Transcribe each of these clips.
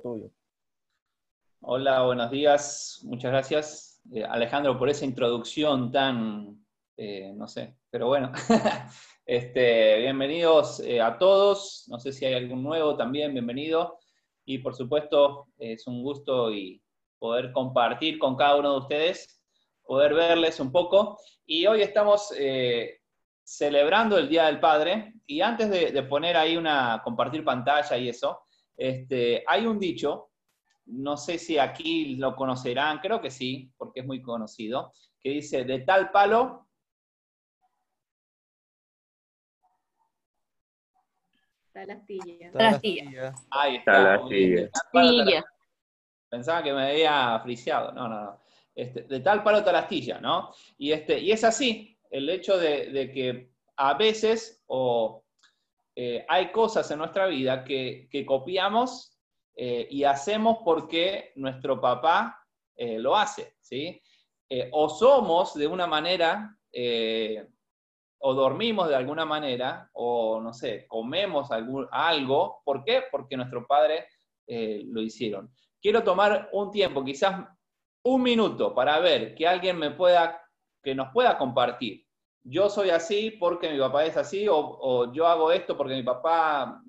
tuyo. Hola, buenos días. Muchas gracias, eh, Alejandro, por esa introducción tan, eh, no sé, pero bueno. este, bienvenidos eh, a todos. No sé si hay algún nuevo también, bienvenido. Y por supuesto, es un gusto y poder compartir con cada uno de ustedes, poder verles un poco. Y hoy estamos celebrando el Día del Padre. Y antes de, de poner ahí una, compartir pantalla y eso, este, hay un dicho, no sé si aquí lo conocerán, creo que sí, porque es muy conocido, que dice, de tal palo... Talastilla. Talastilla. Ahí está. Talastilla. Talastilla. Pensaba que me había friseado. No, no, no. Este, de tal palo talastilla, ¿no? Y, este, y es así, el hecho de, de que a veces, o eh, hay cosas en nuestra vida que, copiamos eh, y hacemos porque nuestro papá eh, lo hace, ¿sí? o somos de una manera, o dormimos de alguna manera, o no sé, comemos algo, ¿por qué? Porque nuestro padre lo hicieron. Quiero tomar un tiempo, quizás un minuto, para ver que alguien me pueda, que nos pueda compartir yo soy así porque mi papá es así, o, yo hago esto porque mi papá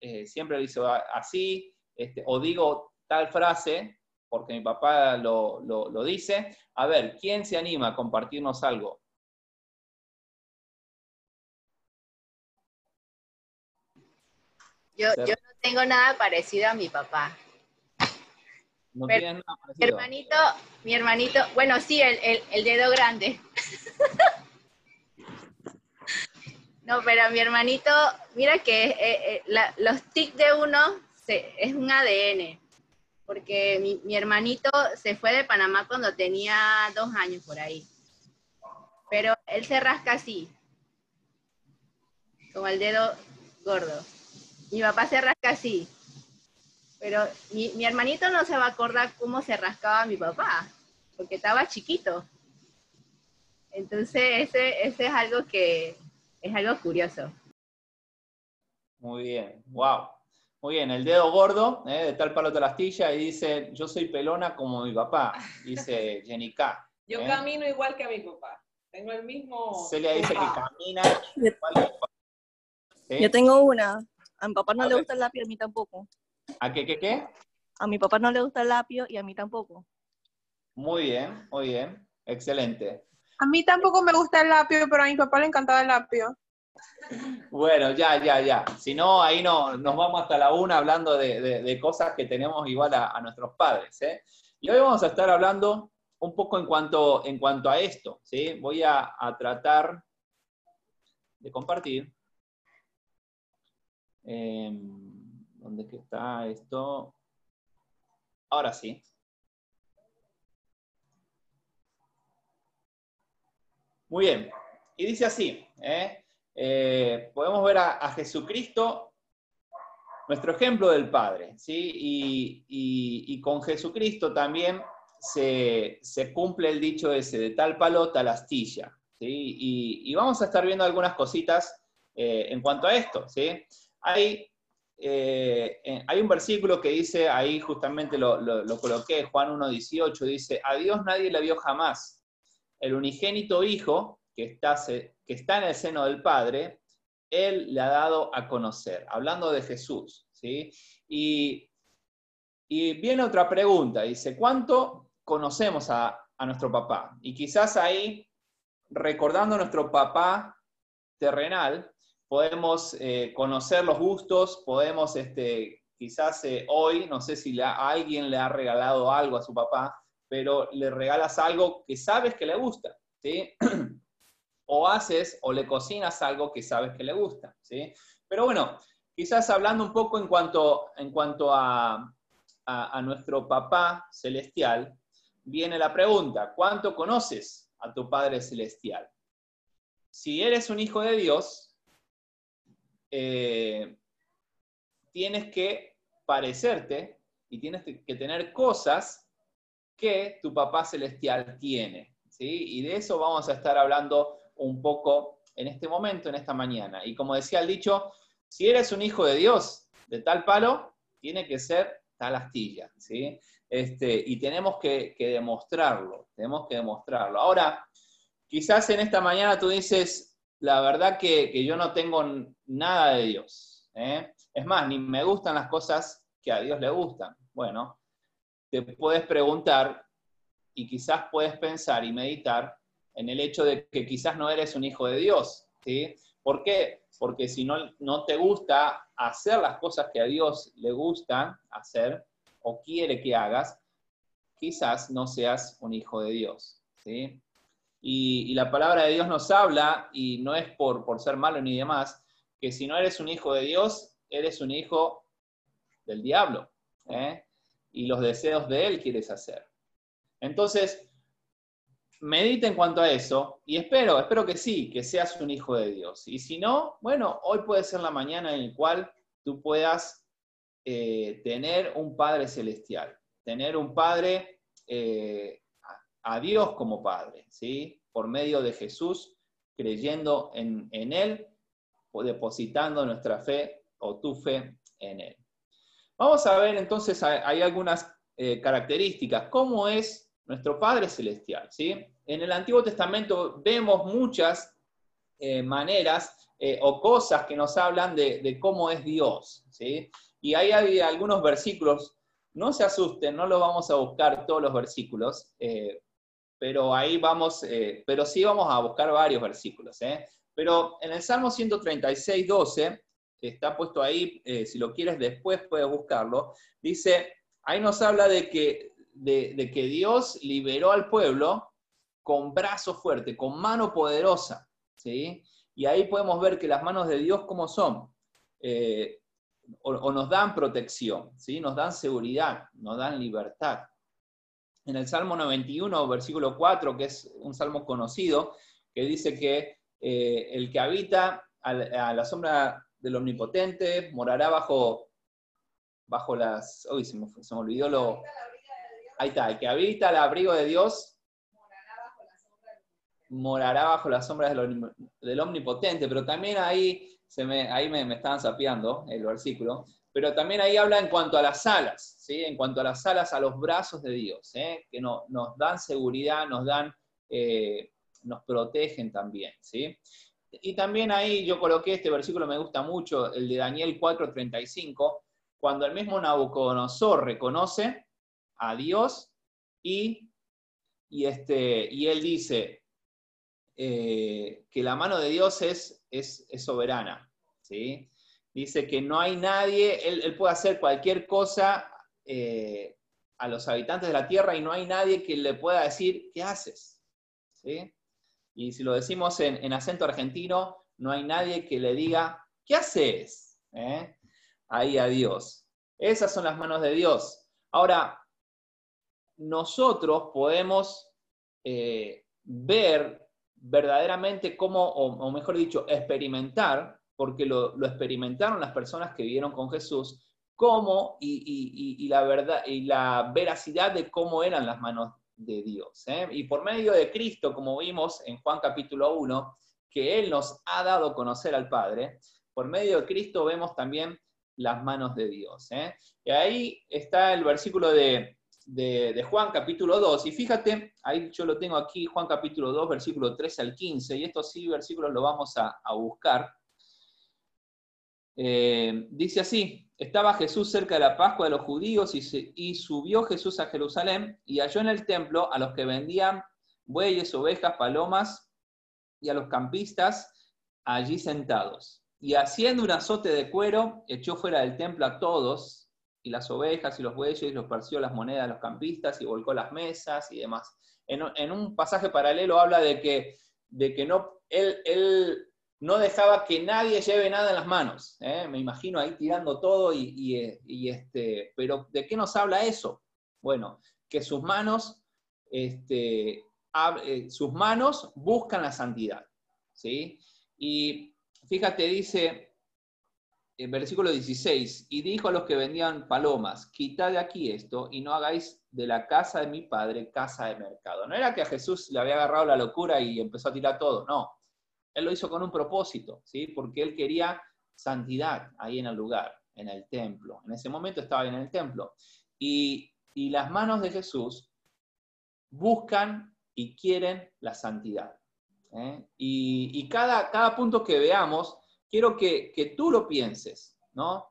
eh, siempre lo hizo así, este, o digo tal frase porque mi papá lo, dice. A ver, ¿quién se anima a compartirnos algo? Yo, yo no tengo nada parecido a mi papá. No tienes nada parecido. Mi hermanito, mi hermanito, bueno, sí, el, el dedo grande. No, pero mi hermanito, mira que eh, eh, los tics de uno es un ADN, porque mi, hermanito se fue de Panamá cuando tenía dos años por ahí, pero él se rasca así, como el dedo gordo. Mi papá se rasca así, pero mi, mi hermanito no se va a acordar cómo se rascaba mi papá, porque estaba chiquito. Entonces, ese, ese es algo que, es algo curioso. Muy bien, wow. Muy bien, el dedo gordo, ¿eh? de tal palo de la astilla, y dice, yo soy pelona como mi papá, dice Jenny K. Yo ¿eh? camino igual que a mi papá. Tengo el mismo... Celia dice que camina Yo tengo una. A mi papá no le gusta el lapio, a mí tampoco. ¿A qué, qué, qué? A mi papá no le gusta el lapio y a mí tampoco. Muy bien, muy bien. Excelente. A mí tampoco me gusta el lapio, pero a mi papá le encantaba el lapio. Bueno, ya, ya, ya. Si no, ahí no, nos vamos hasta la una hablando de, cosas que tenemos igual a, nuestros padres. ¿eh? Y hoy vamos a estar hablando un poco en cuanto, en cuanto a esto. ¿sí? Voy a, tratar de compartir. Em, ¿Dónde está esto? Ahora sí. Muy bien. Y dice así, ¿eh? Eh, podemos ver a, Jesucristo, nuestro ejemplo del Padre, ¿sí? Y, con Jesucristo también se, cumple el dicho ese, de tal palo, tal astilla, ¿sí? Y, vamos a estar viendo algunas cositas eh, en cuanto a esto, ¿sí? Hay, un versículo que dice, ahí justamente lo, lo coloqué, Juan 1.18, dice, a Dios nadie le vio jamás el unigénito Hijo, que está, en el seno del Padre, Él le ha dado a conocer, hablando de Jesús. ¿sí? Y, viene otra pregunta, dice, ¿cuánto conocemos a, nuestro papá? Y quizás ahí, recordando a nuestro papá terrenal, podemos eh, conocer los gustos, podemos, este, quizás eh, hoy, no sé si alguien le ha regalado algo a su papá, pero le regalas algo que sabes que le gusta, ¿sí? o haces o le cocinas algo que sabes que le gusta, ¿sí? Pero bueno, quizás hablando un poco en cuanto, en cuanto a, a, nuestro papá celestial, viene la pregunta, ¿cuánto conoces a tu Padre celestial? Si eres un hijo de Dios, eh, tienes que parecerte y tienes que tener cosas que tu papá celestial tiene. ¿sí? Y de eso vamos a estar hablando un poco en este momento, en esta mañana. Y como decía el dicho, si eres un hijo de Dios de tal palo, tiene que ser la astilla, ¿sí? Este, y tenemos que, demostrarlo, tenemos que demostrarlo. Ahora, quizás en esta mañana tú dices, la verdad que, que yo no tengo nada de Dios. ¿eh? Es más, ni me gustan las cosas que a Dios le gustan. Bueno, te puedes preguntar y quizás puedes pensar y meditar en el hecho de que quizás no eres un hijo de Dios. ¿sí? ¿Por qué? Porque si no, no te gusta hacer las cosas que a Dios le gusta hacer o quiere que hagas, quizás no seas un hijo de Dios. ¿sí? Y, y la palabra de Dios nos habla, y no es por, por ser malo ni demás, que si no eres un hijo de Dios, eres un hijo del diablo. ¿eh? Y los deseos de él quieres hacer. Entonces, medita en cuanto a eso y espero, espero que sí, que seas un hijo de Dios. Y si no, bueno, hoy puede ser la mañana en la cual tú puedas eh, tener un Padre celestial, tener un Padre, eh, a Dios como Padre, ¿sí? Por medio de Jesús, creyendo en, en Él, o depositando nuestra fe o tu fe en Él. Vamos a ver entonces, hay algunas eh, características. ¿Cómo es nuestro Padre Celestial? ¿sí? En el Antiguo Testamento vemos muchas eh, maneras eh, o cosas que nos hablan de, cómo es Dios. ¿sí? Y ahí hay algunos versículos, no se asusten, no los vamos a buscar todos los versículos, pero ahí vamos, pero sí vamos a buscar varios versículos. Pero en el Salmo 136, 12, que está puesto ahí, eh, si lo quieres después puedes buscarlo, dice, ahí nos habla de que, de, que Dios liberó al pueblo con brazo fuerte, con mano poderosa, ¿sí? Y ahí podemos ver que las manos de Dios, ¿cómo son? Eh, o, nos dan protección, ¿sí? Nos dan seguridad, nos dan libertad. En el Salmo 91, versículo 4, que es un salmo conocido, que dice que eh, el que habita a la sombra del Omnipotente, morará bajo, bajo las... Uy, se me, se me olvidó lo... Ahí está, el que habita al abrigo de Dios morará bajo las sombras del, Omnipotente, pero también ahí, se me, ahí me, estaban sapeando el versículo, pero también ahí habla en cuanto a las alas, ¿sí? en cuanto a las alas, a los brazos de Dios, ¿eh? que no, nos dan seguridad, nos dan, eh, nos protegen también. ¿sí? Y también ahí yo coloqué este versículo, me gusta mucho, el de Daniel 4:35, cuando el mismo Nabucodonosor reconoce a Dios y, y, este, y él dice eh, que la mano de Dios es, es, soberana. ¿sí? Dice que no hay nadie, él, puede hacer cualquier cosa eh, a los habitantes de la tierra y no hay nadie que le pueda decir, ¿qué haces? ¿Sí? Y si lo decimos en, acento argentino, no hay nadie que le diga, ¿qué haces? ¿Eh? Ahí a Dios. Esas son las manos de Dios. Ahora, nosotros podemos eh, ver verdaderamente cómo, o, mejor dicho, experimentar, porque lo, experimentaron las personas que vivieron con Jesús, cómo y, la verdad y la veracidad de cómo eran las manos de Dios. ¿eh? Y por medio de Cristo, como vimos en Juan capítulo 1, que Él nos ha dado a conocer al Padre, por medio de Cristo vemos también las manos de Dios. ¿eh? Y ahí está el versículo de, Juan capítulo 2. Y fíjate, ahí yo lo tengo aquí, Juan capítulo 2, versículo 13 al 15, y estos sí versículos los vamos a, buscar. Eh, dice así, estaba Jesús cerca de la Pascua de los judíos y, subió Jesús a Jerusalén y halló en el templo a los que vendían bueyes, ovejas, palomas y a los campistas allí sentados. Y haciendo un azote de cuero, echó fuera del templo a todos, y las ovejas y los bueyes, y los parció las monedas a los campistas, y volcó las mesas y demás. En, un pasaje paralelo habla de que, de que no, él no dejaba que nadie lleve nada en las manos. ¿eh? Me imagino ahí tirando todo y, este, pero ¿de qué nos habla eso? Bueno, que sus manos, este, eh, sus manos buscan la santidad. ¿sí? Y fíjate, dice el versículo 16, y dijo a los que vendían palomas, quitad de aquí esto y no hagáis de la casa de mi padre casa de mercado. No era que a Jesús le había agarrado la locura y empezó a tirar todo, no él lo hizo con un propósito, ¿sí? Porque él quería santidad ahí en el lugar. en el templo. En ese momento estaba en el templo. Y, y las manos de Jesús buscan y quieren la santidad. ¿eh? Y, y cada, cada punto que veamos, quiero que, que tú lo pienses, ¿no?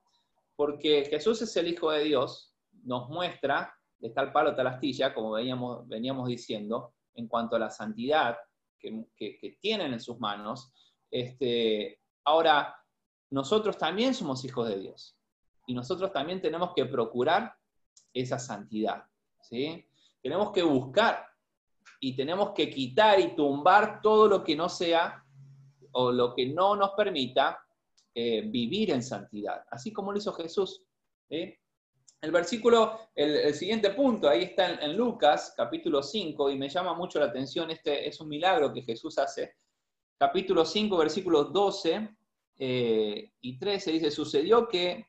Porque Jesús es el Hijo de Dios, nos muestra, de tal palo tal astilla, como veníamos diciendo, en cuanto a la santidad que, tienen en sus manos. Este, ahora, nosotros también somos hijos de Dios y nosotros también tenemos que procurar esa santidad. ¿sí? Tenemos que buscar y tenemos que quitar y tumbar todo lo que no sea o lo que no nos permita eh, vivir en santidad, así como lo hizo Jesús. El versículo, el, siguiente punto, ahí está en, Lucas, capítulo 5, y me llama mucho la atención, este es un milagro que Jesús hace. Capítulo 5, versículos 12 eh, y 13, dice, sucedió que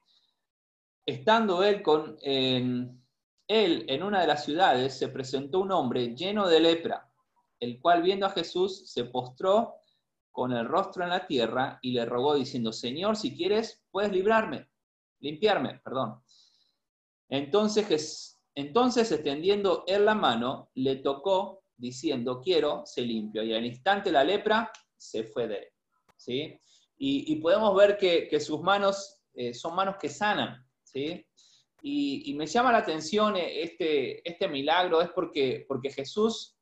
estando él con, en, él en una de las ciudades, se presentó un hombre lleno de lepra, el cual viendo a Jesús se postró con el rostro en la tierra y le rogó diciendo, Señor, si quieres, puedes librarme, limpiarme, perdón. Entonces, entonces extendiendo él la mano, le tocó diciendo, quiero, se limpio. Y al instante la lepra se fue de él. ¿sí? Y, podemos ver que, sus manos eh, son manos que sanan. ¿sí? Y, me llama la atención este, este milagro, es porque, porque Jesús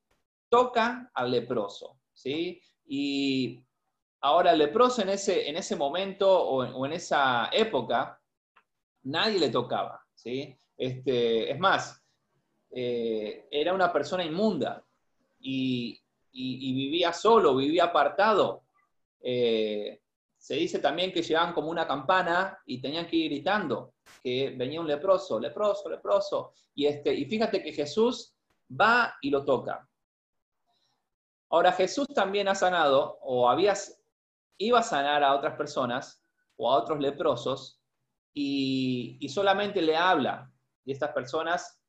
toca al leproso. ¿sí? Y ahora el leproso en ese, en ese momento o en, o en esa época, nadie le tocaba. ¿Sí? Este, es más, eh, era una persona inmunda y, y, vivía solo, vivía apartado. Eh, se dice también que llegaban como una campana y tenían que ir gritando que venía un leproso, leproso, leproso. Y, este, y fíjate que Jesús va y lo toca. Ahora Jesús también ha sanado o había, iba a sanar a otras personas o a otros leprosos y, solamente le habla y estas personas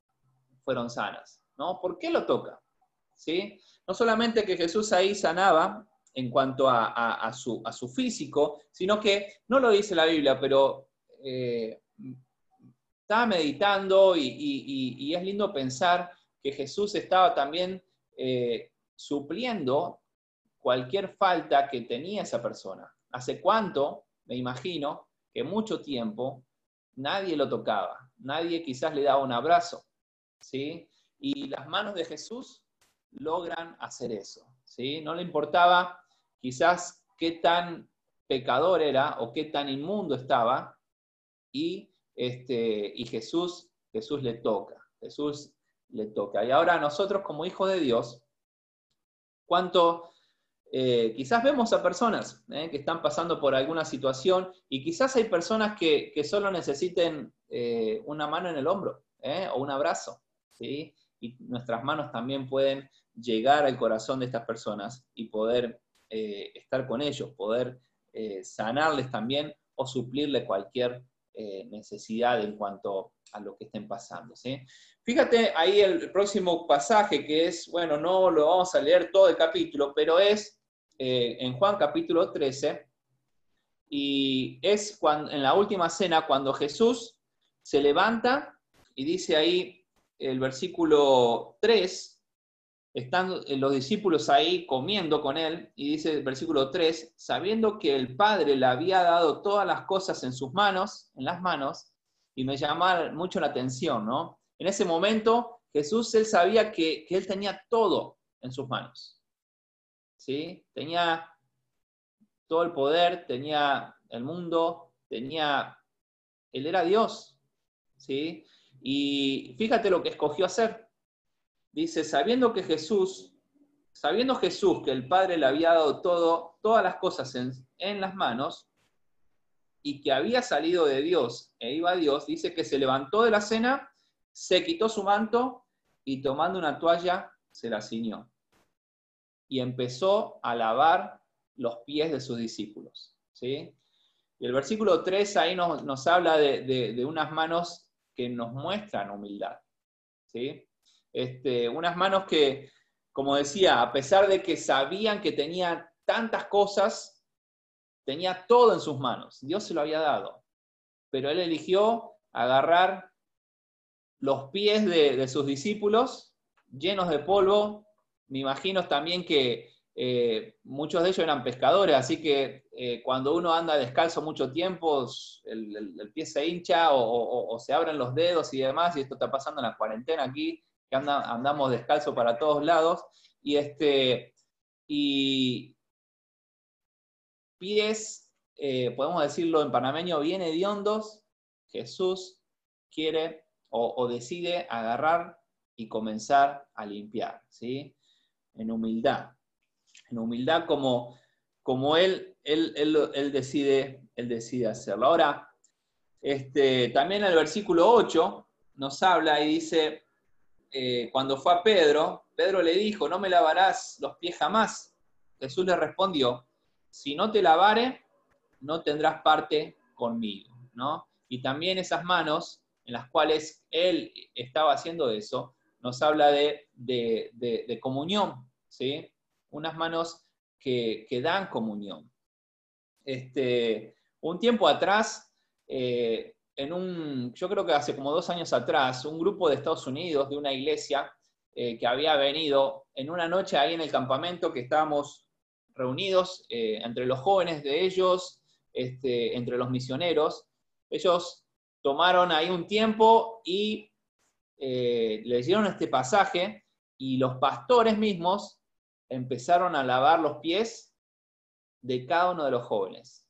fueron sanas. ¿no? ¿Por qué lo toca? ¿Sí? No solamente que Jesús ahí sanaba en cuanto a, su, físico, sino que no lo dice la Biblia, pero eh, estaba meditando y, es lindo pensar que Jesús estaba también eh, supliendo cualquier falta que tenía esa persona. ¿Hace cuánto? Me imagino que mucho tiempo nadie lo tocaba, nadie quizás le daba un abrazo, ¿sí? Y las manos de Jesús logran hacer eso, ¿sí? No le importaba quizás qué tan pecador era o qué tan inmundo estaba y, este, y Jesús, Jesús le toca, Jesús le toca. Y ahora nosotros como hijos de Dios, ¿cuánto eh, quizás vemos a personas eh, que están pasando por alguna situación y quizás hay personas que, solo necesiten eh, una mano en el hombro o un abrazo, ¿sí? Y nuestras manos también pueden llegar al corazón de estas personas y poder estar con ellos, poder sanarles también o suplirle cualquier necesidad en cuanto a lo que estén pasando, ¿sí? Fíjate ahí el próximo pasaje que es, bueno, no lo vamos a leer todo el capítulo, pero es eh, en Juan capítulo 13, y es cuando, en la última cena cuando Jesús se levanta y dice ahí el versículo 3, están los discípulos ahí comiendo con él, y dice el versículo 3, sabiendo que el Padre le había dado todas las cosas en sus manos, en las manos, y me llama mucho la atención, ¿no? En ese momento Jesús, él sabía que, que él tenía todo en sus manos. ¿Sí? Tenía todo el poder, tenía el mundo, tenía, él era Dios, ¿sí? Y fíjate lo que escogió hacer. Dice, sabiendo que Jesús, sabiendo Jesús que el Padre le había dado todo, todas las cosas en, en las manos, y que había salido de Dios e iba a Dios, dice que se levantó de la cena, se quitó su manto y tomando una toalla se la ciñó y empezó a lavar los pies de sus discípulos. ¿sí? Y el versículo 3 ahí nos, nos habla de, de, unas manos que nos muestran humildad. ¿sí? Este, unas manos que, como decía, a pesar de que sabían que tenía tantas cosas, tenía todo en sus manos. Dios se lo había dado. pero él eligió agarrar los pies de, de sus discípulos llenos de polvo. Me imagino también que eh, muchos de ellos eran pescadores, así que eh, cuando uno anda descalzo mucho tiempo, el, pie se hincha o, se abren los dedos y demás, y esto está pasando en la cuarentena aquí, que anda- andamos descalzo para todos lados, y este, y pies, eh, podemos decirlo en panameño, bien hediondos, Jesús quiere o, o decide agarrar y comenzar a limpiar, ¿sí? En humildad en humildad como, como él, él, él- decide, él decide hacerlo. Ahora, este, también el versículo 8 nos habla y dice, eh, cuando fue a Pedro, Pedro le dijo, no me lavarás los pies jamás. Jesús le respondió, si no te lavare, no tendrás parte conmigo. ¿no? Y también esas manos en las cuales él estaba haciendo eso, nos habla de- de comunión, ¿sí? unas manos que, que dan comunión. Este, un tiempo atrás, eh, en un, yo creo que hace como dos años atrás, un grupo de Estados Unidos, de una iglesia, eh, que había venido en una noche ahí en el campamento que estábamos reunidos eh, entre los jóvenes de ellos, este, entre los misioneros, ellos tomaron ahí un tiempo y eh, leyeron este pasaje y los pastores mismos empezaron a lavar los pies de cada uno de los jóvenes.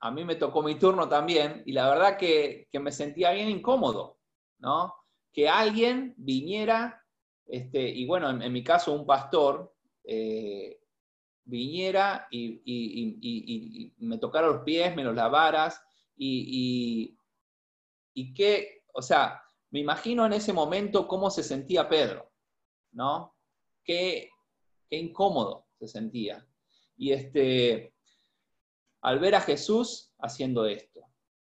A mí me tocó mi turno también y la verdad que, que me sentía bien incómodo, ¿no? Que alguien viniera, este, y bueno, en, mi caso un pastor, eh, viniera y, y- me tocara los pies, me los lavaras, y, y, que, o sea, me imagino en ese momento cómo se sentía Pedro, ¿no? Qué, qué incómodo se sentía. Y este, al ver a Jesús haciendo esto,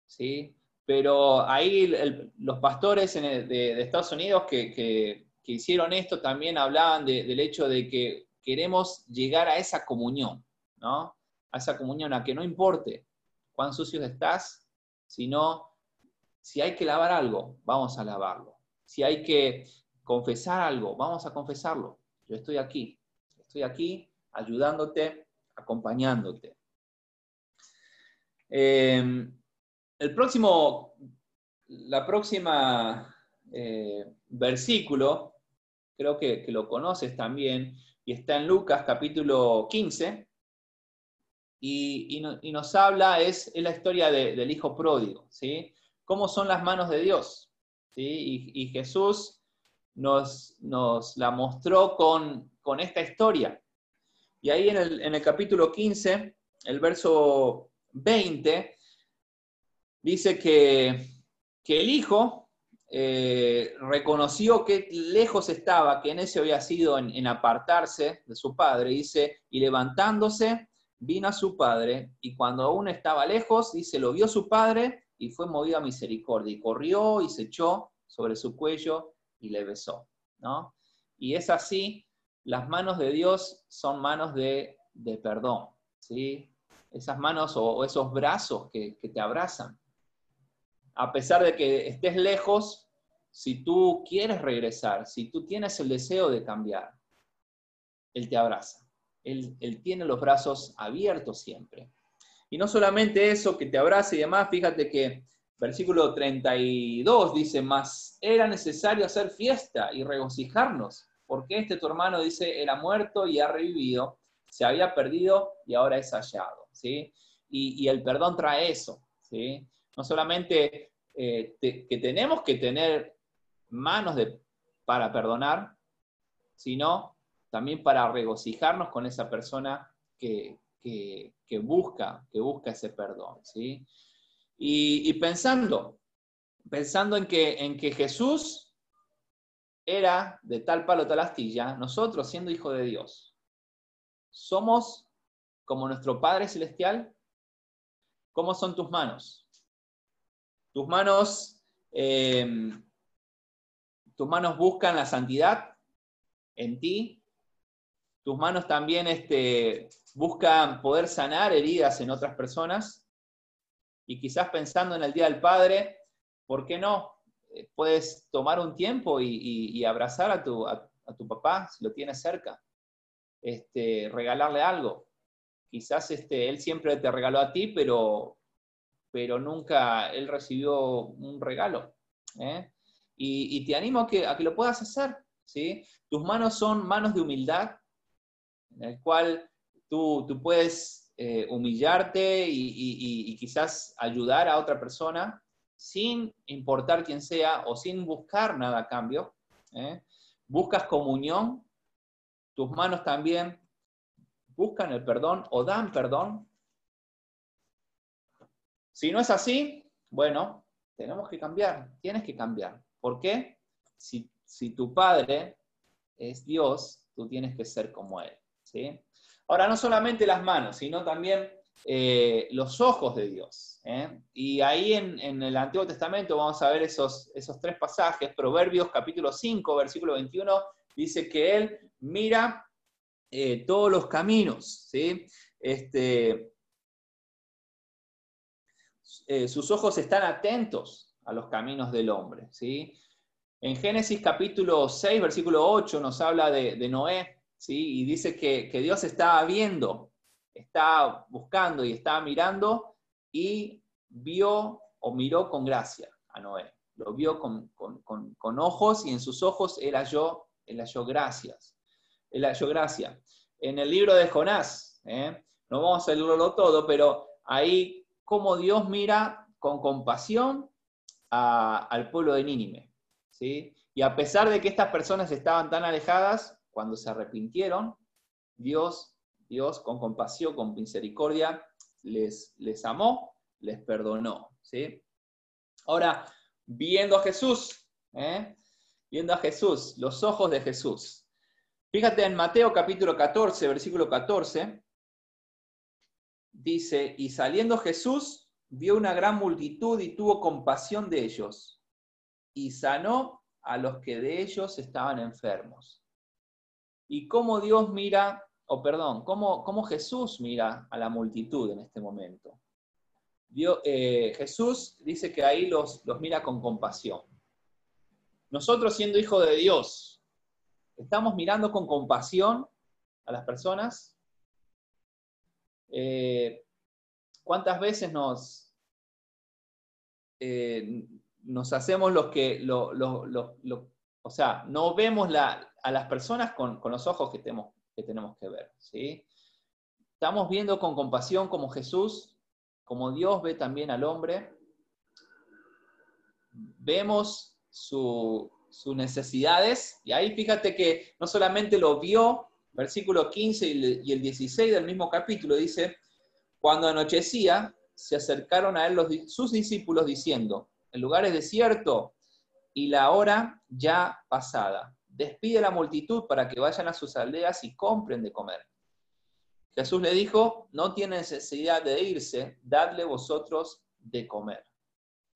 ¿sí? Pero ahí los pastores de, Estados Unidos que, que- hicieron esto también hablaban de- del hecho de que queremos llegar a esa comunión, ¿no? A esa comunión, a que no importe cuán sucios estás, sino si hay que lavar algo, vamos a lavarlo. Si hay que confesar algo, vamos a confesarlo. Yo estoy aquí, estoy aquí ayudándote, acompañándote. Eh, el próximo, la próxima eh, versículo, creo que, lo conoces también, y está en Lucas capítulo 15, y, y no- y nos habla, es, es la historia de- del hijo pródigo, ¿sí? ¿Cómo son las manos de Dios? ¿sí? Y, y Jesús nos, nos la mostró con, con esta historia. Y ahí en el, en el capítulo 15, el verso 20, dice que, que el hijo eh, reconoció que lejos estaba, que en ese había sido en, en apartarse de su padre, dice, y levantándose, vino a su padre, y cuando aún estaba lejos, dice, lo vio su padre y fue movido a misericordia, y corrió y se echó sobre su cuello y le besó, ¿no? Y es así, las manos de Dios son manos de, de perdón, ¿sí? Esas manos o, esos brazos que, te abrazan. A pesar de que estés lejos, si tú quieres regresar, si tú tienes el deseo de cambiar, Él te abraza. Él, él tiene los brazos abiertos siempre. Y no solamente eso, que te abrace y demás, fíjate que versículo 32 dice, más era necesario hacer fiesta y regocijarnos, porque este tu hermano dice, era muerto y ha revivido, se había perdido y ahora es hallado. ¿sí? Y, el perdón trae eso. ¿sí? No solamente eh, que tenemos que tener manos de, para perdonar, sino también para regocijarnos con esa persona que busca, que busca ese perdón. ¿sí? Y, y pensando, pensando en que, en que Jesús era de tal palo, tal astilla, nosotros siendo hijos de Dios, somos como nuestro Padre Celestial. ¿Cómo son tus manos? Tus manos, eh, tus manos buscan la santidad en ti. Tus manos también este, buscan poder sanar heridas en otras personas. y quizás pensando en el Día del Padre, ¿por qué no? Eh, puedes tomar un tiempo y, abrazar a tu, papá si lo tienes cerca, este, regalarle algo. Quizás este, él siempre te regaló a ti, pero, nunca él recibió un regalo. ¿eh? Y, te animo a que, a lo puedas hacer. ¿sí? Tus manos son manos de humildad, en el cual tú, puedes eh, humillarte y quizás ayudar a otra persona sin importar quién sea o sin buscar nada a cambio. ¿eh? Buscas comunión, tus manos también buscan el perdón o dan perdón. Si no es así, bueno, tenemos que cambiar, tienes que cambiar. ¿Por qué? Si, si tu padre es Dios, tú tienes que ser como Él. ¿sí? Ahora, no solamente las manos, sino también eh, los ojos de Dios. ¿eh? Y ahí en, el Antiguo Testamento vamos a ver esos, esos tres pasajes. Proverbios capítulo 5, versículo 21, dice que Él mira eh, todos los caminos. ¿sí? Este, sus ojos están atentos a los caminos del hombre. ¿sí? En Génesis capítulo 6, versículo 8 nos habla de, de Noé, ¿sí? y dice que, que Dios estaba viendo, está buscando y estaba mirando y vio o miró con gracia a Noé. Lo vio con, con- con- con ojos y en sus ojos él halló, él halló gracias. Él halló gracia. En el libro de Jonás, ¿eh? no vamos a leerlo todo, pero ahí cómo Dios mira con compasión al pueblo de Nínive. ¿sí? Y a pesar de que estas personas estaban tan alejadas, cuando se arrepintieron, Dios, Dios con compasión, con misericordia, les, les amó, les perdonó. ¿sí? Ahora, viendo a Jesús, ¿eh? viendo a Jesús, los ojos de Jesús. Fíjate en Mateo capítulo 14, versículo 14, dice, y saliendo Jesús, vio una gran multitud y tuvo compasión de ellos, y sanó a los que de ellos estaban enfermos. Y cómo Dios mira, o perdón, cómo, cómo Jesús mira a la multitud en este momento. Dios- eh, Jesús dice que ahí los, mira con compasión. Nosotros siendo hijos de Dios, ¿estamos mirando con compasión a las personas? Eh, ¿Cuántas veces nos, eh, nos hacemos los que, lo- lo- lo- o sea, no vemos la- a las personas con, con los ojos que tenemos que, tenemos que ver? ¿sí? Estamos viendo con compasión como Jesús, como Dios ve también al hombre. Vemos su- sus necesidades, y ahí fíjate que no solamente lo vio, versículo 15 y el- y el 16 del mismo capítulo dice, cuando anochecía, se acercaron a él sus discípulos diciendo, el lugar es desierto y la hora ya pasada. Despide a la multitud para que vayan a sus aldeas y compren de comer. Jesús le dijo, no tiene necesidad de irse, dadle vosotros de comer.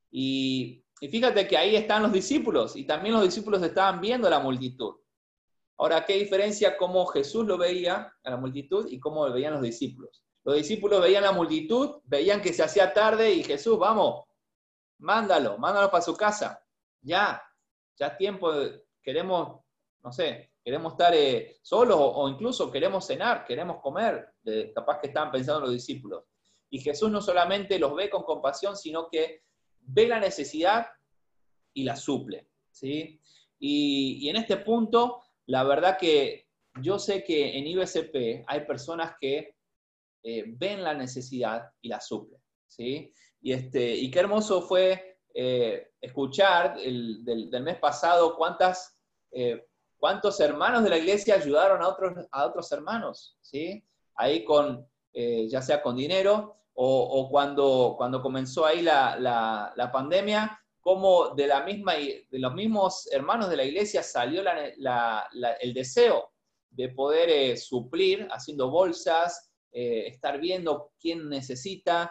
Y, fíjate que ahí están los discípulos y también los discípulos estaban viendo a la multitud. Ahora, ¿qué diferencia cómo Jesús lo veía a la multitud y cómo lo veían los discípulos? Los discípulos veían la multitud, veían que se hacía tarde y Jesús, vamos, mándalo, mándalo para su casa. Ya, ya es tiempo, queremos, no sé, queremos estar eh, solos o, incluso queremos cenar, queremos comer. capaz que estaban pensando los discípulos. Y Jesús no solamente los ve con compasión, sino que ve la necesidad y la suple. ¿sí? Y, y en este punto, la verdad que yo sé que en IBCP hay personas que eh, ven la necesidad y la suplen. ¿sí? Y, este, y qué hermoso fue eh, escuchar el, del, mes pasado cuántas, cuántos hermanos de la iglesia ayudaron a otros, a otros hermanos. ¿sí? Ahí con, eh, ya sea con dinero o, cuando, cuando comenzó ahí la, la, pandemia, como de, la misma, de los mismos hermanos de la iglesia salió el deseo de poder eh, suplir haciendo bolsas, eh, estar viendo quién necesita,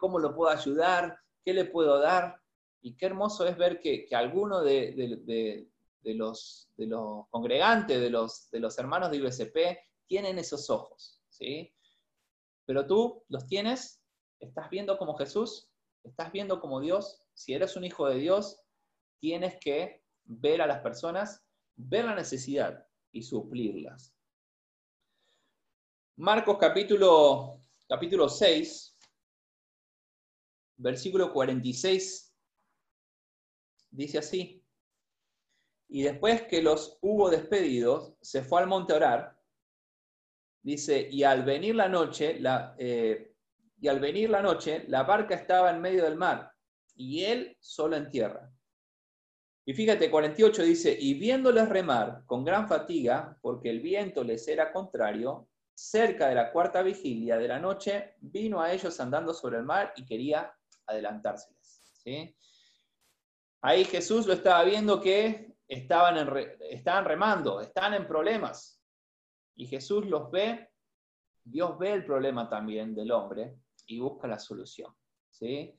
cómo lo puedo ayudar, qué le puedo dar. Y qué hermoso es ver que, que alguno de- de los, de los congregantes, de los, de los hermanos de IBCP, tienen esos ojos. ¿sí? Pero tú los tienes, estás viendo como Jesús, ¿Estás viendo como Dios? Si eres un hijo de Dios, tienes que ver a las personas, ver la necesidad y suplirlas. Marcos capítulo, capítulo 6, versículo 46, dice así. Y después que los hubo despedidos, se fue al monte a orar. Dice, y al venir la noche, la, eh, y al venir la noche, la barca estaba en medio del mar, y él solo en tierra. Y fíjate, 48 dice, y viéndoles remar con gran fatiga, porque el viento les era contrario, cerca de la cuarta vigilia de la noche, vino a ellos andando sobre el mar y quería adelantárseles. ¿sí? Ahí Jesús lo estaba viendo que estaban, en estaban remando, están en problemas. Y Jesús los ve, Dios ve el problema también del hombre y busca la solución. ¿sí?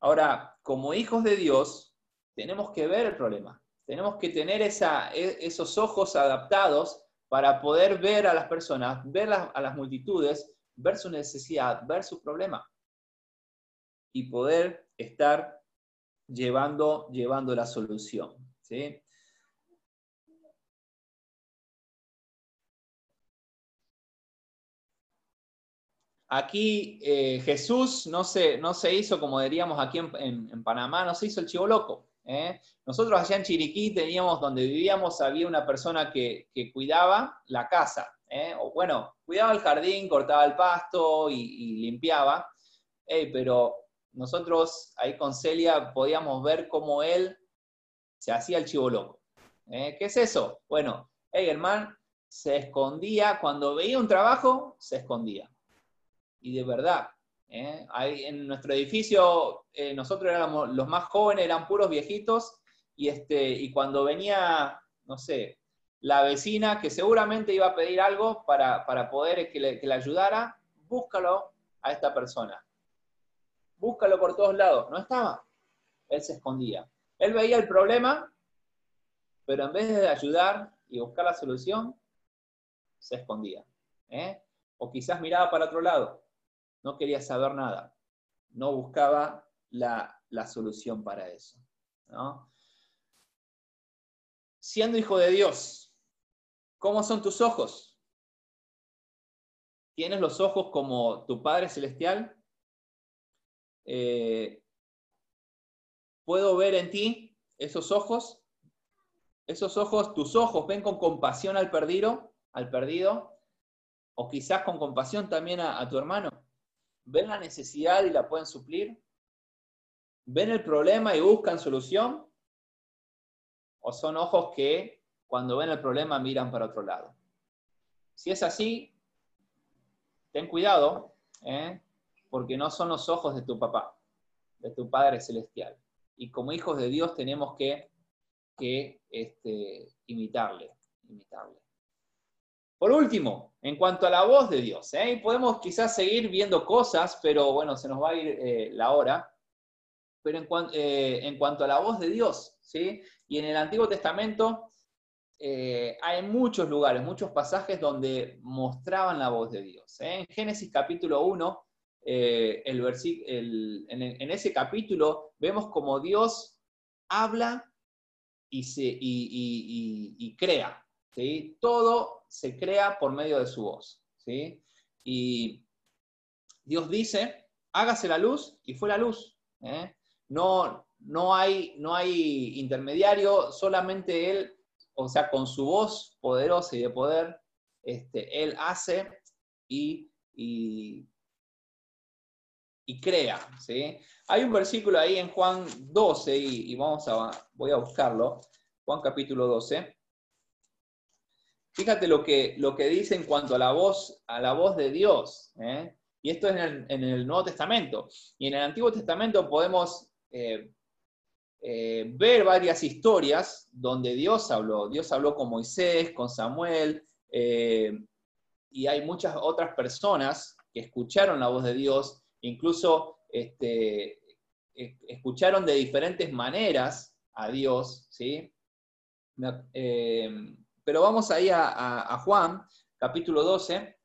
Ahora, como hijos de Dios, tenemos que ver el problema. Tenemos que tener esa, e, esos ojos adaptados para poder ver a las personas, ver a las multitudes, ver su necesidad, ver su problema y poder estar llevando, llevando la solución. ¿sí? Aquí eh, Jesús no se, no se hizo, como diríamos aquí en, Panamá, no se hizo el chivo loco. ¿eh? Nosotros allá en Chiriquí teníamos, donde vivíamos, había una persona que, cuidaba la casa. ¿eh? O, bueno, cuidaba el jardín, cortaba el pasto y, limpiaba. pero nosotros ahí con Celia podíamos ver cómo él se hacía el chivo loco. ¿Qué es eso? Bueno, el man se escondía, cuando veía un trabajo, se escondía y de verdad. ¿eh? en nuestro edificio, eh, nosotros éramos los más jóvenes, eran puros viejitos, y, este, y cuando venía, no sé, la vecina que seguramente iba a pedir algo para, poder que le, que le ayudara, búscalo a esta persona. Búscalo por todos lados. No estaba. Él se escondía. Él veía el problema, pero en vez de ayudar y buscar la solución, se escondía. ¿eh? O quizás miraba para otro lado no quería saber nada, no buscaba la, solución para eso. Siendo hijo de Dios, ¿cómo son tus ojos? ¿Tienes los ojos como tu Padre Celestial? Eh, ¿Puedo ver en ti esos ojos? Esos ojos, tus ojos ven con compasión al perdido, al perdido, o quizás con compasión también a tu hermano ven la necesidad y la pueden suplir, ven el problema y buscan solución, o son ojos que cuando ven el problema miran para otro lado. Si es así, ten cuidado, ¿eh? porque no son los ojos de tu papá, de tu Padre Celestial. Y como hijos de Dios tenemos que, que este, imitarle, imitarle. Por último, en cuanto a la voz de Dios, ¿eh? podemos quizás seguir viendo cosas, pero bueno, se nos va a ir eh, la hora. Pero eh, en, cuanto a la voz de Dios, ¿sí? Y en el Antiguo Testamento hay muchos lugares, muchos pasajes donde mostraban la voz de Dios. En Génesis capítulo 1, el en, ese capítulo vemos como Dios habla y crea. ¿Sí? Todo se crea por medio de su voz. ¿sí? Y Dios dice, hágase la luz y fue la luz. ¿eh? No, no, hay, no hay intermediario, solamente Él, o sea, con su voz poderosa y de poder, este, Él hace y, y, crea. ¿sí? Hay un versículo ahí en Juan 12, y, y, vamos a, voy a buscarlo, Juan capítulo 12. Fíjate lo que, lo que dice en cuanto a la voz, a la voz de Dios. ¿eh? Y esto es en el, Nuevo Testamento. Y en el Antiguo Testamento podemos eh, eh, ver varias historias donde Dios habló. Dios habló con Moisés, con Samuel, y hay muchas otras personas que escucharon la voz de Dios, incluso este, escucharon de diferentes maneras a Dios, ¿sí? Pero vamos ahí a, Juan, capítulo 12,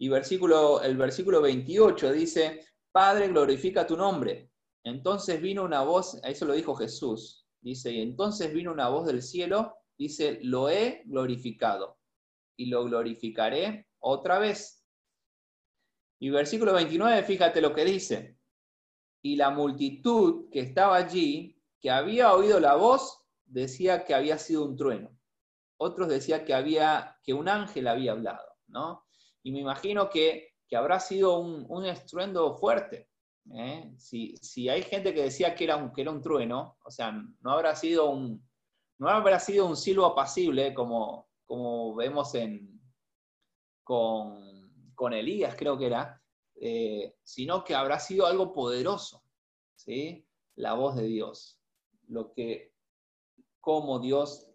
y versículo, el versículo 28 dice, Padre, glorifica tu nombre. Entonces vino una voz, eso lo dijo Jesús, dice, y entonces vino una voz del cielo, dice, lo he glorificado y lo glorificaré otra vez. Y versículo 29, fíjate lo que dice. Y la multitud que estaba allí, que había oído la voz, decía que había sido un trueno. Otros decían que, había, que un ángel había hablado, ¿no? Y me imagino que, que habrá sido un, un estruendo fuerte. ¿eh? Si, si, hay gente que decía que era, un, que era un trueno, o sea, no habrá sido un, no habrá sido un silbo apacible como, como vemos en, con, con Elías, creo que era, eh, sino que habrá sido algo poderoso, ¿sí? La voz de Dios, lo que, como Dios,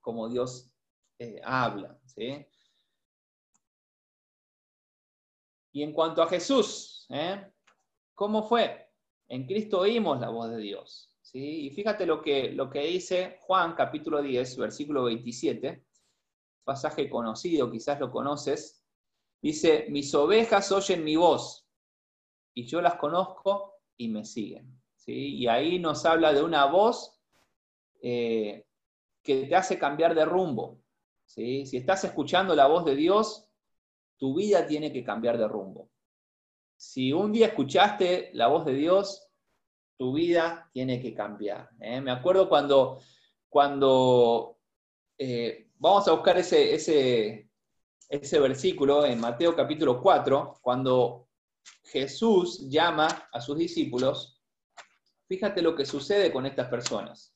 como Dios eh, habla, ¿sí? Y en cuanto a Jesús, ¿eh? ¿cómo fue? En Cristo oímos la voz de Dios, ¿sí? Y fíjate lo que, lo que dice Juan capítulo 10, versículo 27, pasaje conocido, quizás lo conoces, Dice, mis ovejas oyen mi voz y yo las conozco y me siguen. ¿sí? Y ahí nos habla de una voz eh, que te hace cambiar de rumbo. ¿sí? Si estás escuchando la voz de Dios, tu vida tiene que cambiar de rumbo. Si un día escuchaste la voz de Dios, tu vida tiene que cambiar. ¿eh? Me acuerdo cuando, cuando eh, vamos a buscar ese, ese, ese versículo en Mateo capítulo 4, cuando Jesús llama a sus discípulos, fíjate lo que sucede con estas personas.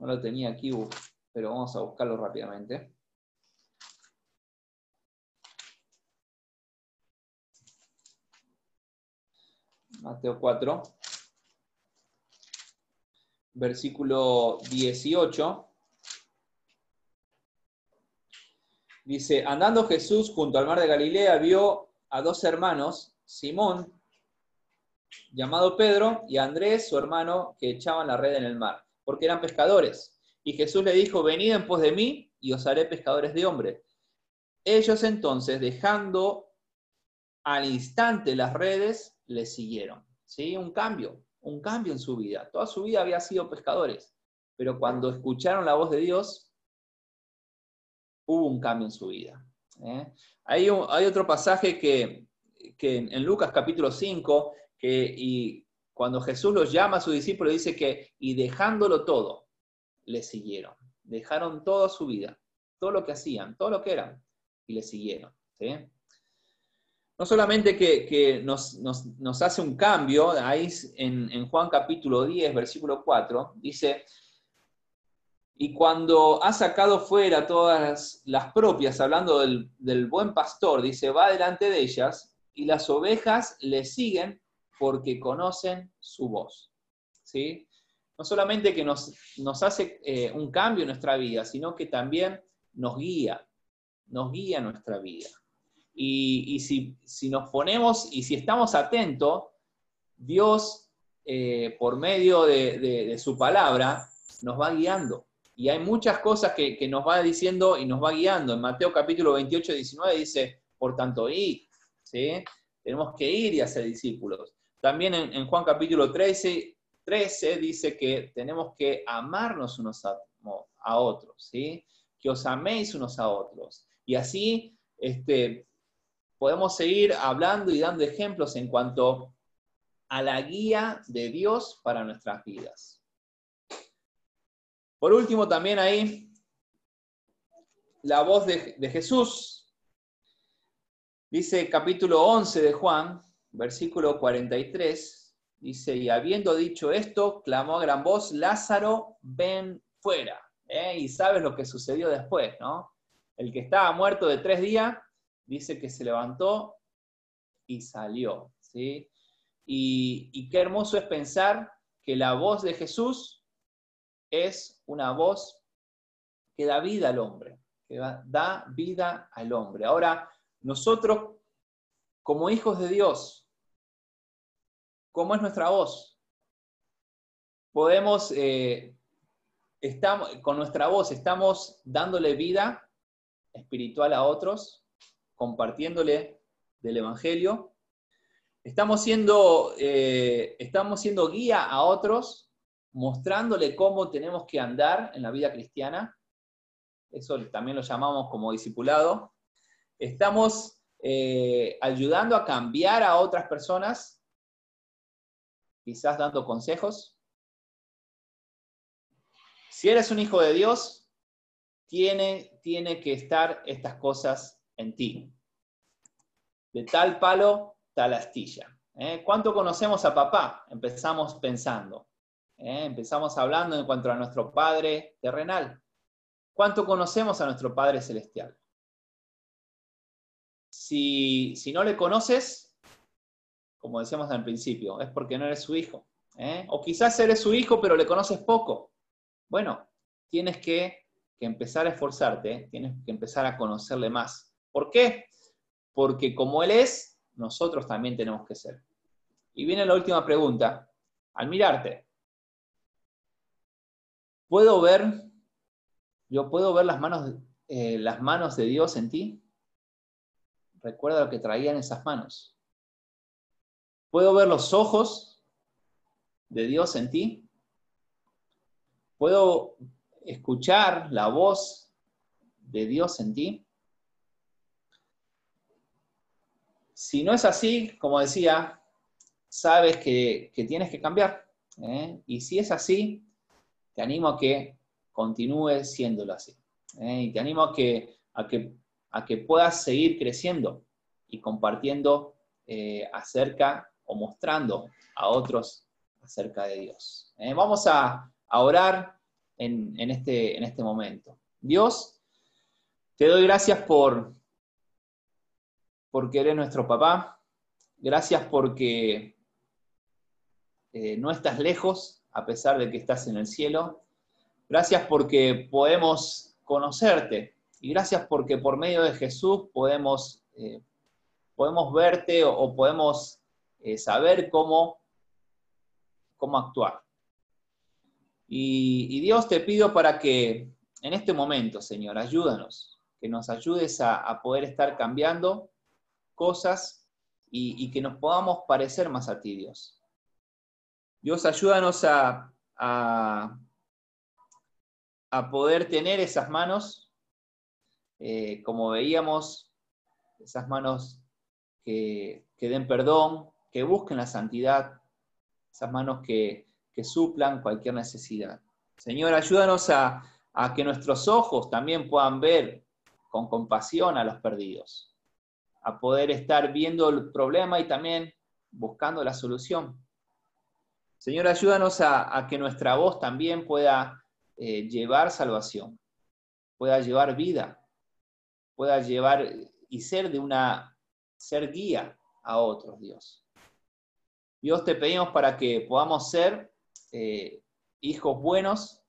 No lo tenía aquí, pero vamos a buscarlo rápidamente. Mateo 4, versículo 18. Dice, andando Jesús junto al mar de Galilea, vio a dos hermanos, Simón, llamado Pedro, y Andrés, su hermano, que echaban la red en el mar, porque eran pescadores. Y Jesús le dijo, venid en pos de mí, y os haré pescadores de hombres. Ellos entonces, dejando al instante las redes, le siguieron. ¿Sí? Un cambio, un cambio en su vida. Toda su vida había sido pescadores, pero cuando escucharon la voz de Dios, hubo un cambio en su vida. ¿eh? Hay, hay, otro pasaje que, que, en Lucas capítulo 5, que y cuando Jesús los llama a sus discípulos, dice que, y dejándolo todo, le siguieron. Dejaron toda su vida, todo lo que hacían, todo lo que eran, y le siguieron. No solamente que, que nos, nos, nos, hace un cambio, ahí en, en Juan capítulo 10, versículo 4, dice, y cuando ha sacado fuera todas las propias, hablando del, buen pastor, dice, va delante de ellas y las ovejas le siguen porque conocen su voz. ¿Sí? No solamente que nos, nos hace eh, un cambio en nuestra vida, sino que también nos guía, nos guía nuestra vida. Y, si, si, nos ponemos y si estamos atentos, Dios, eh, por medio de, de su palabra, nos va guiando y hay muchas cosas que, nos va diciendo y nos va guiando. En Mateo capítulo 28, 19 dice, por tanto, id, ¿sí? Tenemos que ir y hacer discípulos. También en, Juan capítulo 13, 13 dice que tenemos que amarnos unos a, otros, ¿sí? Que os améis unos a otros. Y así este, podemos seguir hablando y dando ejemplos en cuanto a la guía de Dios para nuestras vidas. Por último, también ahí la voz de, Jesús. Dice capítulo 11 de Juan, versículo 43, dice, y habiendo dicho esto, clamó a gran voz, Lázaro, ven fuera. ¿eh? Y sabes lo que sucedió después, ¿no? El que estaba muerto de tres días, dice que se levantó y salió, ¿sí? Y, y qué hermoso es pensar que la voz de Jesús es una voz que da vida al hombre, que da vida al hombre. Ahora, nosotros, como hijos de Dios, ¿cómo es nuestra voz? Podemos, eh, estamos, con nuestra voz, estamos dándole vida espiritual a otros, compartiéndole del Evangelio. Estamos siendo, eh, estamos siendo guía a otros, mostrándole cómo tenemos que andar en la vida cristiana. Eso también lo llamamos como discipulado. Estamos eh, ayudando a cambiar a otras personas, quizás dando consejos. Si eres un hijo de Dios, tiene, tiene que estar estas cosas en ti. De tal palo, tal astilla. ¿eh? ¿Cuánto conocemos a papá? Empezamos pensando. ¿eh? Empezamos hablando en cuanto a nuestro Padre terrenal. ¿Cuánto conocemos a nuestro Padre celestial? Si, si no le conoces, como decíamos al principio, es porque no eres su hijo. ¿eh? O quizás eres su hijo, pero le conoces poco. Bueno, tienes que, que empezar a esforzarte, tienes que empezar a conocerle más. ¿Por qué? Porque como Él es, nosotros también tenemos que ser. Y viene la última pregunta. Al mirarte, ¿puedo ver, yo puedo ver las manos, eh, las manos de Dios en ti? Recuerda lo que traían esas manos. ¿Puedo ver los ojos de Dios en ti? ¿Puedo escuchar la voz de Dios en ti? Si no es así, como decía, sabes que, tienes que cambiar. ¿eh? Y si es así, te animo a que continúe siéndolo así. ¿eh? Y te animo a que, a, que, a que puedas seguir creciendo y compartiendo eh, acerca o mostrando a otros acerca de Dios. Vamos a, orar en, este, en este momento. Dios, te doy gracias por, porque eres nuestro papá. Gracias porque eh, no estás lejos, a pesar de que estás en el cielo. Gracias porque podemos conocerte. Y gracias porque por medio de Jesús podemos, eh, podemos verte o, podemos eh, saber cómo, cómo actuar. Y, Dios te pido para que en este momento, Señor, ayúdanos, que nos ayudes a poder estar cambiando cosas y, que nos podamos parecer más a ti, Dios. Dios, ayúdanos a, a, poder tener esas manos, eh, como veíamos, esas manos que, den perdón, que busquen la santidad, esas manos que, suplan cualquier necesidad. Señor, ayúdanos a, a que nuestros ojos también puedan ver con compasión a los perdidos a poder estar viendo el problema y también buscando la solución. Señor, ayúdanos a, que nuestra voz también pueda eh, llevar salvación, pueda llevar vida, pueda llevar y ser de una, ser guía a otros, Dios. Dios te pedimos para que podamos ser eh, hijos buenos,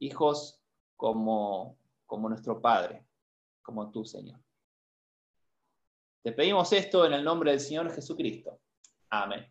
hijos como, como nuestro Padre, como tú, Señor. Te pedimos esto en el nombre del Señor Jesucristo. Amén.